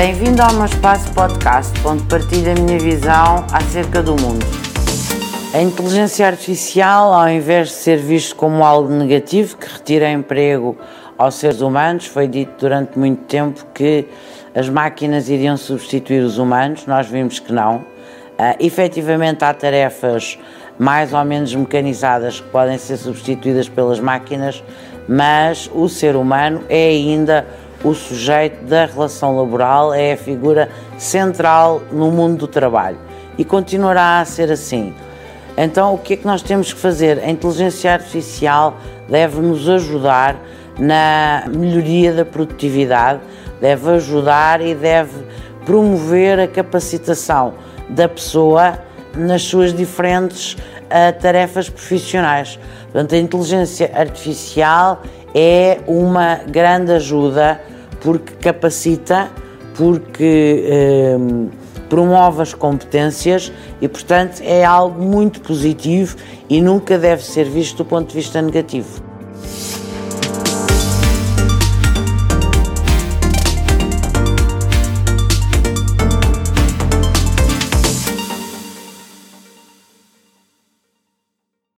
Bem-vindo ao meu espaço podcast, onde partilho a minha visão acerca do mundo. A inteligência artificial, ao invés de ser visto como algo negativo que retira emprego aos seres humanos, foi dito durante muito tempo que as máquinas iriam substituir os humanos, nós vimos que não. Uh, efetivamente, há tarefas mais ou menos mecanizadas que podem ser substituídas pelas máquinas, mas o ser humano é ainda o sujeito da relação laboral, é a figura central no mundo do trabalho e continuará a ser assim. Então, o que é que nós temos que fazer? A inteligência artificial deve nos ajudar na melhoria da produtividade, deve ajudar e deve promover a capacitação da pessoa nas suas diferentes uh, tarefas profissionais. Portanto, a inteligência artificial é uma grande ajuda porque capacita, porque um, promove as competências e, portanto, é algo muito positivo e nunca deve ser visto do ponto de vista negativo.